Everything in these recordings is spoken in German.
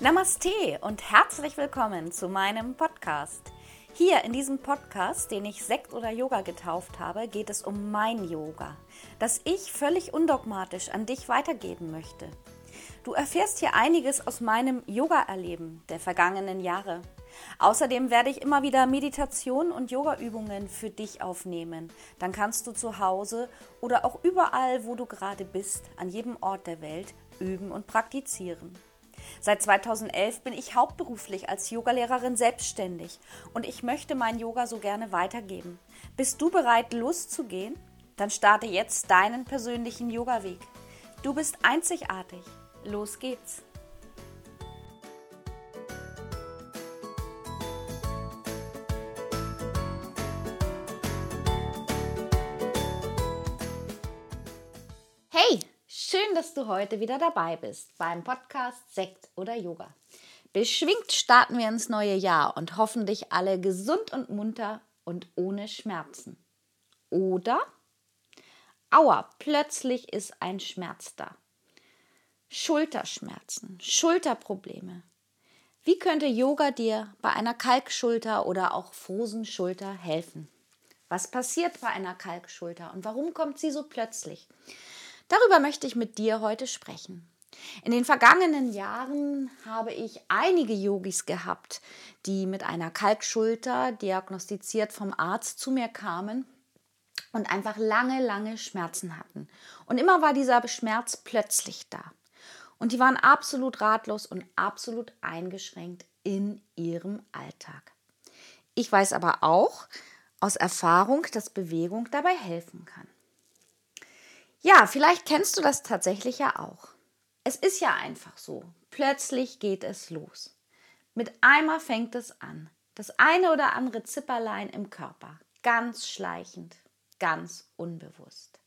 Namaste und herzlich willkommen zu meinem Podcast. Hier in diesem Podcast, den ich Sekt oder Yoga getauft habe, geht es um mein Yoga, das ich völlig undogmatisch an dich weitergeben möchte. Du erfährst hier einiges aus meinem Yoga-Erleben der vergangenen Jahre. Außerdem werde ich immer wieder Meditation und Yoga-Übungen für dich aufnehmen. Dann kannst du zu Hause oder auch überall, wo du gerade bist, an jedem Ort der Welt üben und praktizieren. Seit 2011 bin ich hauptberuflich als Yogalehrerin selbstständig und ich möchte mein Yoga so gerne weitergeben. Bist du bereit, loszugehen? Dann starte jetzt deinen persönlichen Yoga-Weg. Du bist einzigartig. Los geht's! Dass du heute wieder dabei bist beim Podcast Sekt oder Yoga. Beschwingt starten wir ins neue Jahr und hoffentlich alle gesund und munter und ohne Schmerzen. Oder? Aua, plötzlich ist ein Schmerz da. Schulterschmerzen, Schulterprobleme. Wie könnte Yoga dir bei einer Kalkschulter oder auch Frosenschulter helfen? Was passiert bei einer Kalkschulter und warum kommt sie so plötzlich? Darüber möchte ich mit dir heute sprechen. In den vergangenen Jahren habe ich einige Yogis gehabt, die mit einer Kalkschulter diagnostiziert vom Arzt zu mir kamen und einfach lange, lange Schmerzen hatten. Und immer war dieser Schmerz plötzlich da. Und die waren absolut ratlos und absolut eingeschränkt in ihrem Alltag. Ich weiß aber auch aus Erfahrung, dass Bewegung dabei helfen kann. Ja, vielleicht kennst du das tatsächlich ja auch. Es ist ja einfach so. Plötzlich geht es los. Mit einmal fängt es an. Das eine oder andere Zipperlein im Körper. Ganz schleichend, ganz unbewusst.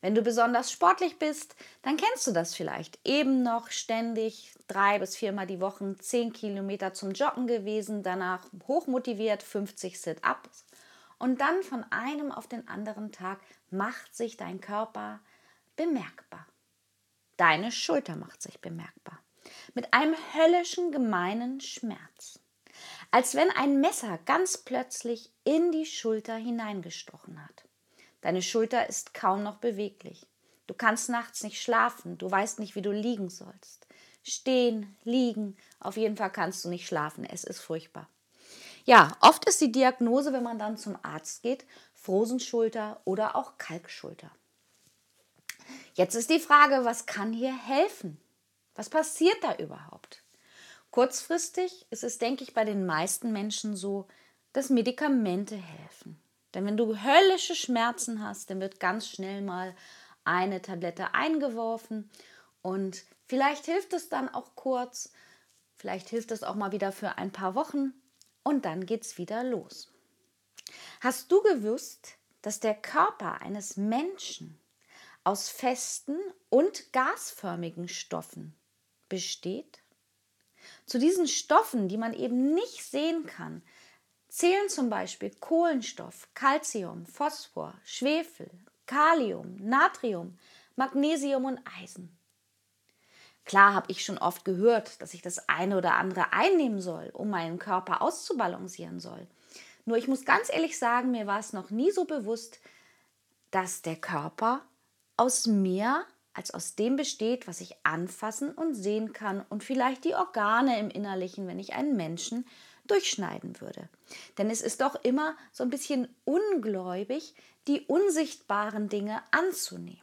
Wenn du besonders sportlich bist, dann kennst du das vielleicht. Eben noch ständig drei bis viermal die Woche zehn Kilometer zum Joggen gewesen, danach hochmotiviert 50 Sit-Ups und dann von einem auf den anderen Tag macht sich dein Körper bemerkbar. Deine Schulter macht sich bemerkbar. Mit einem höllischen, gemeinen Schmerz. Als wenn ein Messer ganz plötzlich in die Schulter hineingestochen hat. Deine Schulter ist kaum noch beweglich. Du kannst nachts nicht schlafen, du weißt nicht, wie du liegen sollst. Stehen, liegen, auf jeden Fall kannst du nicht schlafen, es ist furchtbar. Ja, oft ist die Diagnose, wenn man dann zum Arzt geht, Frosenschulter oder auch Kalkschulter. Jetzt ist die Frage, was kann hier helfen? Was passiert da überhaupt? Kurzfristig ist es, denke ich, bei den meisten Menschen so, dass Medikamente helfen. Denn wenn du höllische Schmerzen hast, dann wird ganz schnell mal eine Tablette eingeworfen und vielleicht hilft es dann auch kurz, vielleicht hilft es auch mal wieder für ein paar Wochen und dann geht's wieder los. Hast du gewusst, dass der Körper eines Menschen aus festen und gasförmigen Stoffen besteht? Zu diesen Stoffen, die man eben nicht sehen kann, zählen zum Beispiel Kohlenstoff, Calcium, Phosphor, Schwefel, Kalium, Natrium, Magnesium und Eisen. Klar habe ich schon oft gehört, dass ich das eine oder andere einnehmen soll, um meinen Körper auszubalancieren soll. Nur ich muss ganz ehrlich sagen, mir war es noch nie so bewusst, dass der Körper aus mehr als aus dem besteht, was ich anfassen und sehen kann und vielleicht die Organe im Innerlichen, wenn ich einen Menschen durchschneiden würde. Denn es ist doch immer so ein bisschen ungläubig, die unsichtbaren Dinge anzunehmen.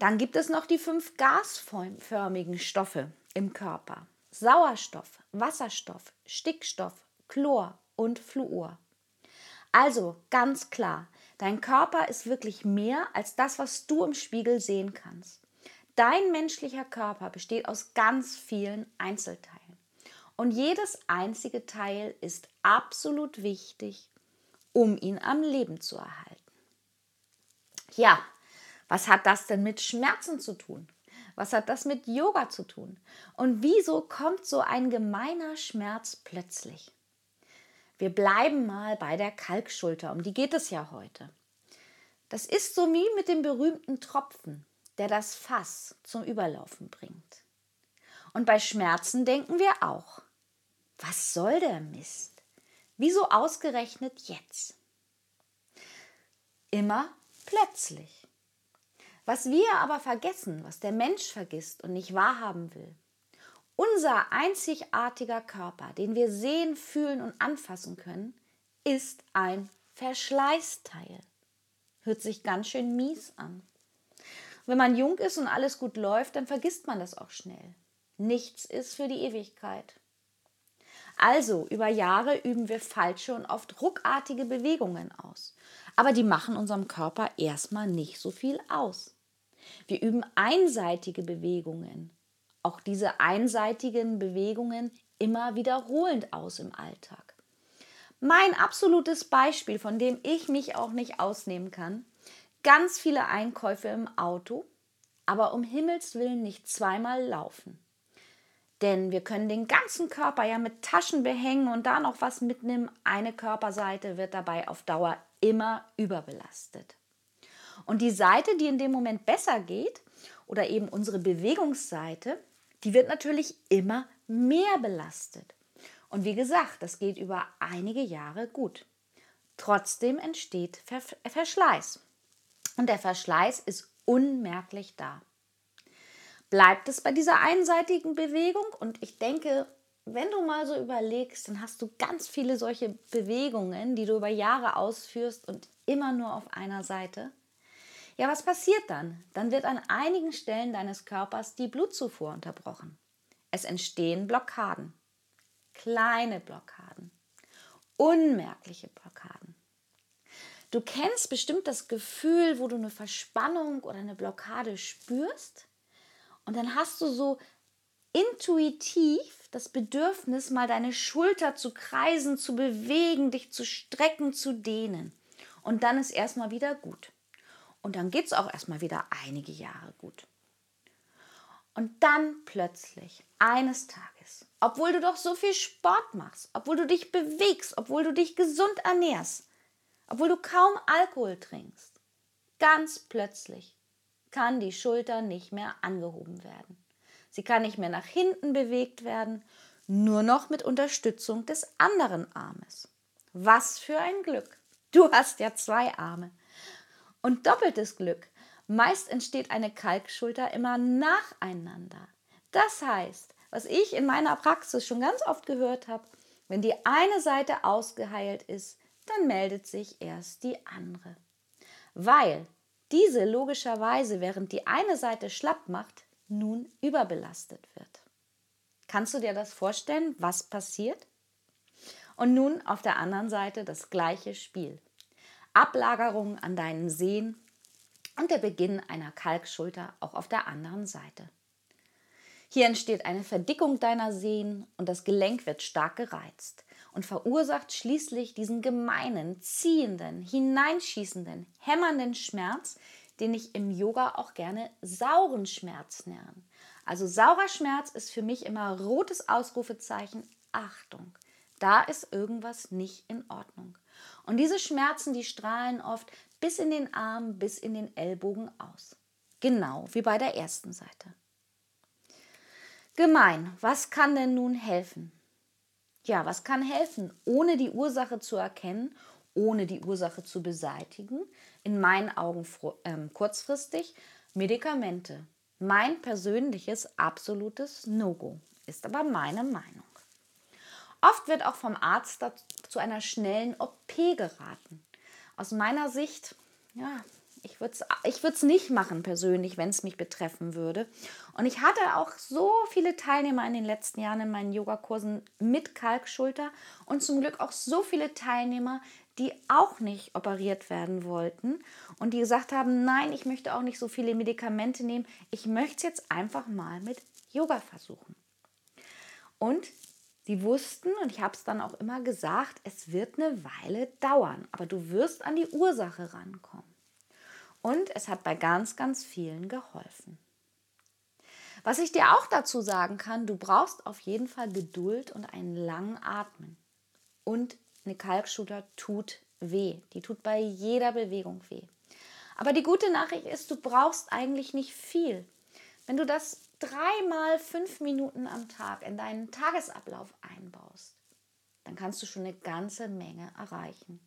Dann gibt es noch die fünf gasförmigen Stoffe im Körper. Sauerstoff, Wasserstoff, Stickstoff, Chlor und Fluor. Also ganz klar, dein Körper ist wirklich mehr als das, was du im Spiegel sehen kannst. Dein menschlicher Körper besteht aus ganz vielen Einzelteilen. Und jedes einzige Teil ist absolut wichtig, um ihn am Leben zu erhalten. Ja, was hat das denn mit Schmerzen zu tun? Was hat das mit Yoga zu tun? Und wieso kommt so ein gemeiner Schmerz plötzlich? Wir bleiben mal bei der Kalkschulter, um die geht es ja heute. Das ist so wie mit dem berühmten Tropfen, der das Fass zum Überlaufen bringt. Und bei Schmerzen denken wir auch, was soll der Mist? Wieso ausgerechnet jetzt? Immer plötzlich. Was wir aber vergessen, was der Mensch vergisst und nicht wahrhaben will, unser einzigartiger Körper, den wir sehen, fühlen und anfassen können, ist ein Verschleißteil. Hört sich ganz schön mies an. Wenn man jung ist und alles gut läuft, dann vergisst man das auch schnell. Nichts ist für die Ewigkeit. Also, über Jahre üben wir falsche und oft ruckartige Bewegungen aus. Aber die machen unserem Körper erstmal nicht so viel aus. Wir üben einseitige Bewegungen. Auch diese einseitigen Bewegungen immer wiederholend aus im Alltag. Mein absolutes Beispiel, von dem ich mich auch nicht ausnehmen kann, ganz viele Einkäufe im Auto, aber um Himmels willen nicht zweimal laufen. Denn wir können den ganzen Körper ja mit Taschen behängen und da noch was mitnehmen. Eine Körperseite wird dabei auf Dauer immer überbelastet. Und die Seite, die in dem Moment besser geht, oder eben unsere Bewegungsseite, die wird natürlich immer mehr belastet. Und wie gesagt, das geht über einige Jahre gut. Trotzdem entsteht Verschleiß. Und der Verschleiß ist unmerklich da. Bleibt es bei dieser einseitigen Bewegung? Und ich denke, wenn du mal so überlegst, dann hast du ganz viele solche Bewegungen, die du über Jahre ausführst und immer nur auf einer Seite. Ja, was passiert dann? Dann wird an einigen Stellen deines Körpers die Blutzufuhr unterbrochen. Es entstehen Blockaden. Kleine Blockaden. Unmerkliche Blockaden. Du kennst bestimmt das Gefühl, wo du eine Verspannung oder eine Blockade spürst und dann hast du so intuitiv das Bedürfnis, mal deine Schulter zu kreisen, zu bewegen, dich zu strecken, zu dehnen. Und dann ist erstmal wieder gut. Und dann geht es auch erstmal wieder einige Jahre gut. Und dann plötzlich, eines Tages, obwohl du doch so viel Sport machst, obwohl du dich bewegst, obwohl du dich gesund ernährst, obwohl du kaum Alkohol trinkst, ganz plötzlich kann die Schulter nicht mehr angehoben werden. Sie kann nicht mehr nach hinten bewegt werden, nur noch mit Unterstützung des anderen Armes. Was für ein Glück! Du hast ja zwei Arme. Und doppeltes Glück. Meist entsteht eine Kalkschulter immer nacheinander. Das heißt, was ich in meiner Praxis schon ganz oft gehört habe, wenn die eine Seite ausgeheilt ist, dann meldet sich erst die andere. Weil diese logischerweise, während die eine Seite schlapp macht, nun überbelastet wird. Kannst du dir das vorstellen, was passiert? Und nun auf der anderen Seite das gleiche Spiel. Ablagerung an deinen Sehnen und der Beginn einer Kalkschulter auch auf der anderen Seite. Hier entsteht eine Verdickung deiner Sehnen und das Gelenk wird stark gereizt und verursacht schließlich diesen gemeinen, ziehenden, hineinschießenden, hämmernden Schmerz, den ich im Yoga auch gerne sauren Schmerz nenne. Also saurer Schmerz ist für mich immer rotes Ausrufezeichen, Achtung, da ist irgendwas nicht in Ordnung. Und diese Schmerzen, die strahlen oft bis in den Arm, bis in den Ellbogen aus. Genau wie bei der ersten Seite. Gemein, was kann denn nun helfen? Ja, was kann helfen, ohne die Ursache zu erkennen, ohne die Ursache zu beseitigen? In meinen Augen ähm, kurzfristig Medikamente. Mein persönliches absolutes No-Go ist aber meine Meinung. Oft wird auch vom Arzt zu einer schnellen OP geraten. Aus meiner Sicht, ja, ich würde es ich nicht machen persönlich, wenn es mich betreffen würde. Und ich hatte auch so viele Teilnehmer in den letzten Jahren in meinen Yogakursen mit Kalkschulter und zum Glück auch so viele Teilnehmer, die auch nicht operiert werden wollten und die gesagt haben, nein, ich möchte auch nicht so viele Medikamente nehmen, ich möchte es jetzt einfach mal mit Yoga versuchen. Und die wussten, und ich habe es dann auch immer gesagt, es wird eine Weile dauern, aber du wirst an die Ursache rankommen. Und es hat bei ganz, ganz vielen geholfen. Was ich dir auch dazu sagen kann, du brauchst auf jeden Fall Geduld und einen langen Atmen. Und eine Kalkschulter tut weh. Die tut bei jeder Bewegung weh. Aber die gute Nachricht ist, du brauchst eigentlich nicht viel. Wenn du das dreimal fünf Minuten am Tag in deinen Tagesablauf einbaust, dann kannst du schon eine ganze Menge erreichen.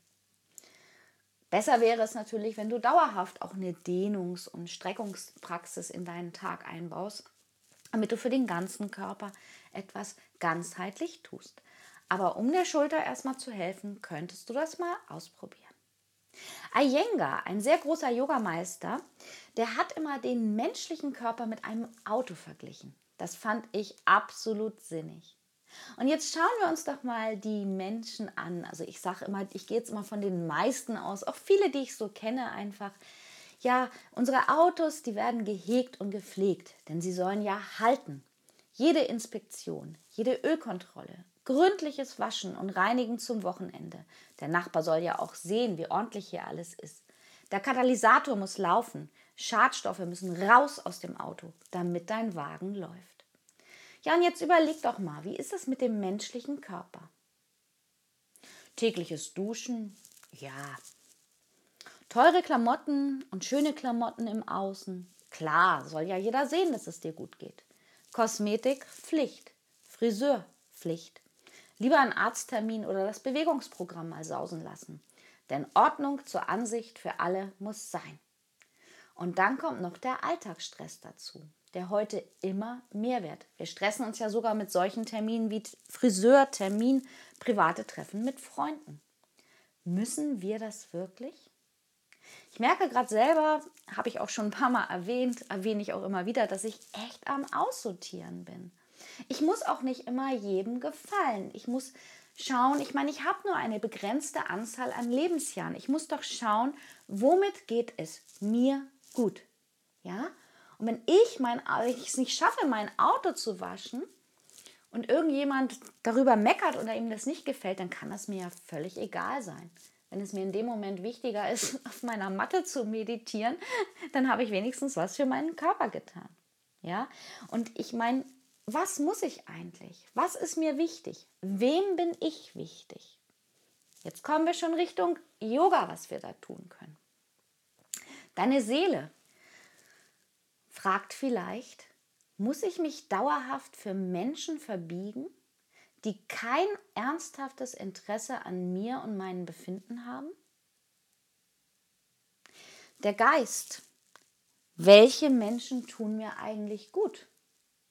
Besser wäre es natürlich, wenn du dauerhaft auch eine Dehnungs- und Streckungspraxis in deinen Tag einbaust, damit du für den ganzen Körper etwas ganzheitlich tust. Aber um der Schulter erstmal zu helfen, könntest du das mal ausprobieren. Iyengar, ein sehr großer Yogameister, der hat immer den menschlichen Körper mit einem Auto verglichen. Das fand ich absolut sinnig. Und jetzt schauen wir uns doch mal die Menschen an. Also ich sage immer, ich gehe jetzt immer von den meisten aus, auch viele, die ich so kenne, einfach. Ja, unsere Autos, die werden gehegt und gepflegt, denn sie sollen ja halten. Jede Inspektion, jede Ölkontrolle, gründliches Waschen und Reinigen zum Wochenende. Der Nachbar soll ja auch sehen, wie ordentlich hier alles ist. Der Katalysator muss laufen. Schadstoffe müssen raus aus dem Auto, damit dein Wagen läuft. Ja, und jetzt überleg doch mal, wie ist es mit dem menschlichen Körper? Tägliches Duschen, ja. Teure Klamotten und schöne Klamotten im Außen, klar, soll ja jeder sehen, dass es dir gut geht. Kosmetik, Pflicht. Friseur, Pflicht. Lieber einen Arzttermin oder das Bewegungsprogramm mal sausen lassen. Denn Ordnung zur Ansicht für alle muss sein. Und dann kommt noch der Alltagsstress dazu der heute immer mehr wird. Wir stressen uns ja sogar mit solchen Terminen wie Friseurtermin, private Treffen mit Freunden. Müssen wir das wirklich? Ich merke gerade selber, habe ich auch schon ein paar Mal erwähnt, erwähne ich auch immer wieder, dass ich echt am Aussortieren bin. Ich muss auch nicht immer jedem gefallen. Ich muss schauen, ich meine, ich habe nur eine begrenzte Anzahl an Lebensjahren. Ich muss doch schauen, womit geht es mir gut. Ja? Und wenn ich mein, ich es nicht schaffe, mein Auto zu waschen und irgendjemand darüber meckert oder ihm das nicht gefällt, dann kann das mir ja völlig egal sein. Wenn es mir in dem Moment wichtiger ist, auf meiner Matte zu meditieren, dann habe ich wenigstens was für meinen Körper getan. Ja? Und ich meine, was muss ich eigentlich? Was ist mir wichtig? Wem bin ich wichtig? Jetzt kommen wir schon Richtung Yoga, was wir da tun können. Deine Seele, fragt vielleicht, muss ich mich dauerhaft für Menschen verbiegen, die kein ernsthaftes Interesse an mir und meinem Befinden haben? Der Geist. Welche Menschen tun mir eigentlich gut?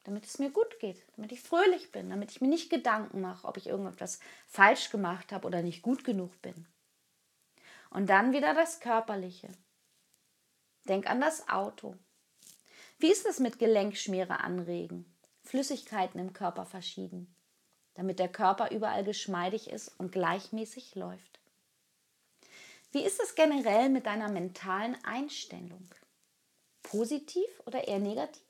Damit es mir gut geht, damit ich fröhlich bin, damit ich mir nicht Gedanken mache, ob ich irgendetwas falsch gemacht habe oder nicht gut genug bin. Und dann wieder das Körperliche. Denk an das Auto. Wie ist es mit Gelenkschmiere anregen, Flüssigkeiten im Körper verschieben, damit der Körper überall geschmeidig ist und gleichmäßig läuft? Wie ist es generell mit deiner mentalen Einstellung? Positiv oder eher negativ?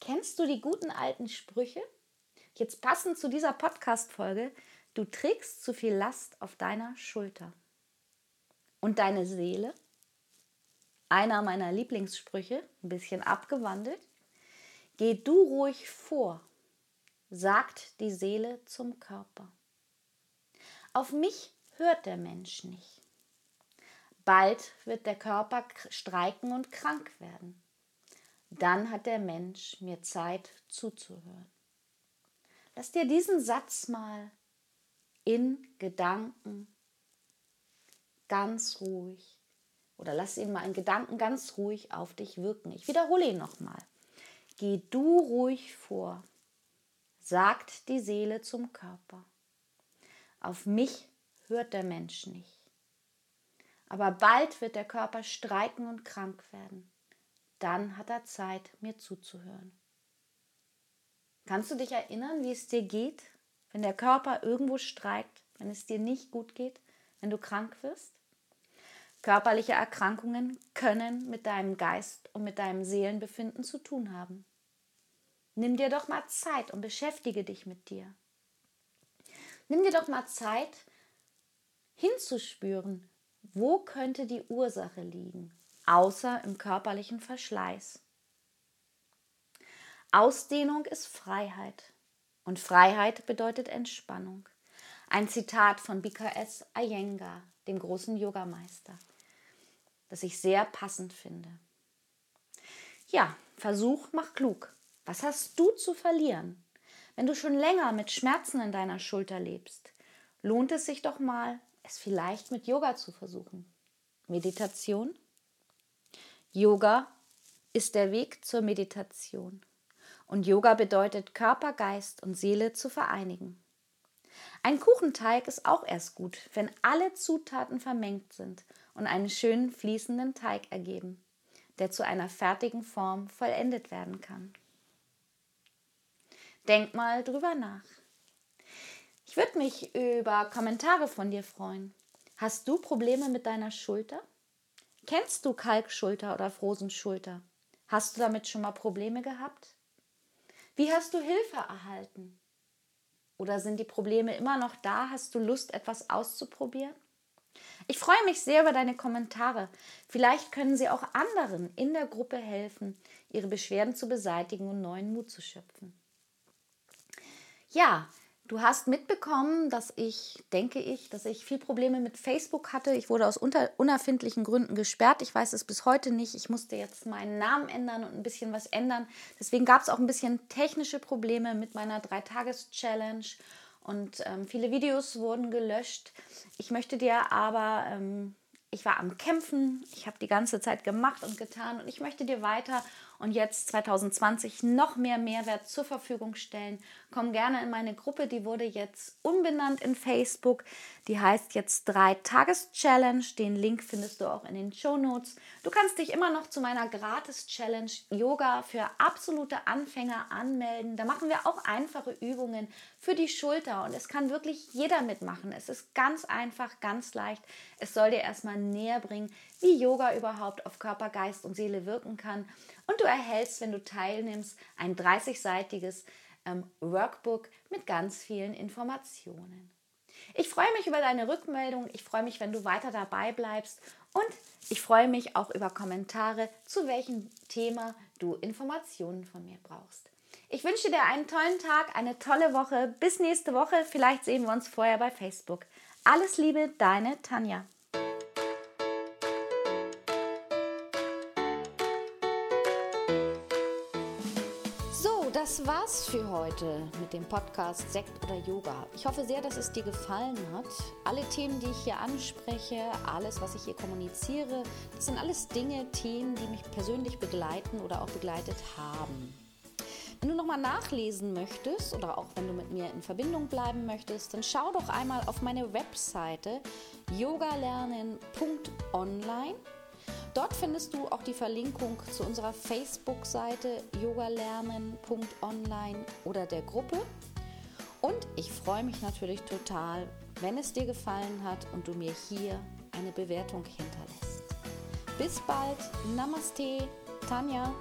Kennst du die guten alten Sprüche? Jetzt passend zu dieser Podcast-Folge, du trägst zu viel Last auf deiner Schulter. Und deine Seele? Einer meiner Lieblingssprüche, ein bisschen abgewandelt. Geh du ruhig vor, sagt die Seele zum Körper. Auf mich hört der Mensch nicht. Bald wird der Körper streiken und krank werden. Dann hat der Mensch mir Zeit zuzuhören. Lass dir diesen Satz mal in Gedanken ganz ruhig oder lass ihn mal in Gedanken ganz ruhig auf dich wirken. Ich wiederhole ihn nochmal. Geh du ruhig vor, sagt die Seele zum Körper. Auf mich hört der Mensch nicht. Aber bald wird der Körper streiken und krank werden. Dann hat er Zeit, mir zuzuhören. Kannst du dich erinnern, wie es dir geht, wenn der Körper irgendwo streikt, wenn es dir nicht gut geht, wenn du krank wirst? Körperliche Erkrankungen können mit deinem Geist und mit deinem Seelenbefinden zu tun haben. Nimm dir doch mal Zeit und beschäftige dich mit dir. Nimm dir doch mal Zeit hinzuspüren, wo könnte die Ursache liegen, außer im körperlichen Verschleiß. Ausdehnung ist Freiheit und Freiheit bedeutet Entspannung. Ein Zitat von BKS Iyengar, dem großen Yogameister das ich sehr passend finde. Ja, Versuch macht klug. Was hast du zu verlieren? Wenn du schon länger mit Schmerzen in deiner Schulter lebst, lohnt es sich doch mal, es vielleicht mit Yoga zu versuchen. Meditation? Yoga ist der Weg zur Meditation. Und Yoga bedeutet Körper, Geist und Seele zu vereinigen. Ein Kuchenteig ist auch erst gut, wenn alle Zutaten vermengt sind und einen schönen fließenden Teig ergeben, der zu einer fertigen Form vollendet werden kann. Denk mal drüber nach. Ich würde mich über Kommentare von dir freuen. Hast du Probleme mit deiner Schulter? Kennst du Kalkschulter oder Frosenschulter? Hast du damit schon mal Probleme gehabt? Wie hast du Hilfe erhalten? Oder sind die Probleme immer noch da? Hast du Lust, etwas auszuprobieren? Ich freue mich sehr über deine Kommentare. Vielleicht können sie auch anderen in der Gruppe helfen, ihre Beschwerden zu beseitigen und neuen Mut zu schöpfen. Ja, Du hast mitbekommen, dass ich, denke ich, dass ich viel Probleme mit Facebook hatte. Ich wurde aus unerfindlichen Gründen gesperrt. Ich weiß es bis heute nicht. Ich musste jetzt meinen Namen ändern und ein bisschen was ändern. Deswegen gab es auch ein bisschen technische Probleme mit meiner Dreitages-Challenge und ähm, viele Videos wurden gelöscht. Ich möchte dir aber, ähm, ich war am Kämpfen, ich habe die ganze Zeit gemacht und getan und ich möchte dir weiter und jetzt 2020 noch mehr Mehrwert zur Verfügung stellen. Komm gerne in meine Gruppe, die wurde jetzt umbenannt in Facebook. Die heißt jetzt 3-Tages-Challenge. Den Link findest du auch in den Show Notes. Du kannst dich immer noch zu meiner Gratis-Challenge Yoga für absolute Anfänger anmelden. Da machen wir auch einfache Übungen für die Schulter und es kann wirklich jeder mitmachen. Es ist ganz einfach, ganz leicht. Es soll dir erstmal näher bringen, wie Yoga überhaupt auf Körper, Geist und Seele wirken kann. Und du erhältst, wenn du teilnimmst, ein 30-seitiges ähm, Workbook mit ganz vielen Informationen. Ich freue mich über deine Rückmeldung. Ich freue mich, wenn du weiter dabei bleibst. Und ich freue mich auch über Kommentare, zu welchem Thema du Informationen von mir brauchst. Ich wünsche dir einen tollen Tag, eine tolle Woche. Bis nächste Woche. Vielleicht sehen wir uns vorher bei Facebook. Alles Liebe, deine Tanja. War's für heute mit dem Podcast Sekt oder Yoga. Ich hoffe sehr, dass es dir gefallen hat. Alle Themen, die ich hier anspreche, alles, was ich hier kommuniziere, das sind alles Dinge, Themen, die mich persönlich begleiten oder auch begleitet haben. Wenn du nochmal nachlesen möchtest oder auch wenn du mit mir in Verbindung bleiben möchtest, dann schau doch einmal auf meine Webseite yogalernen.online Dort findest du auch die Verlinkung zu unserer Facebook-Seite yogalernen.online oder der Gruppe. Und ich freue mich natürlich total, wenn es dir gefallen hat und du mir hier eine Bewertung hinterlässt. Bis bald. Namaste, Tanja.